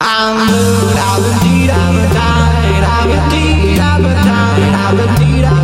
I'm good, I'm a deed, I'm a I'm a deed, I'm a I'm a deed, I'm a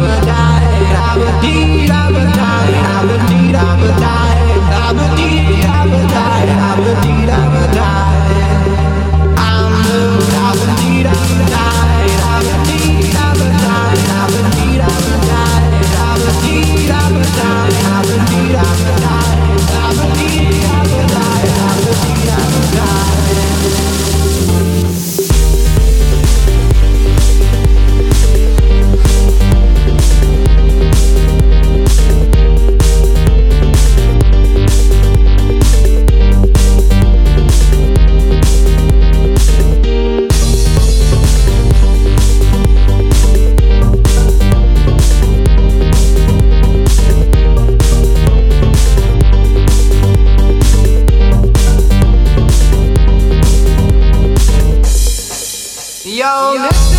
Yo, Yo.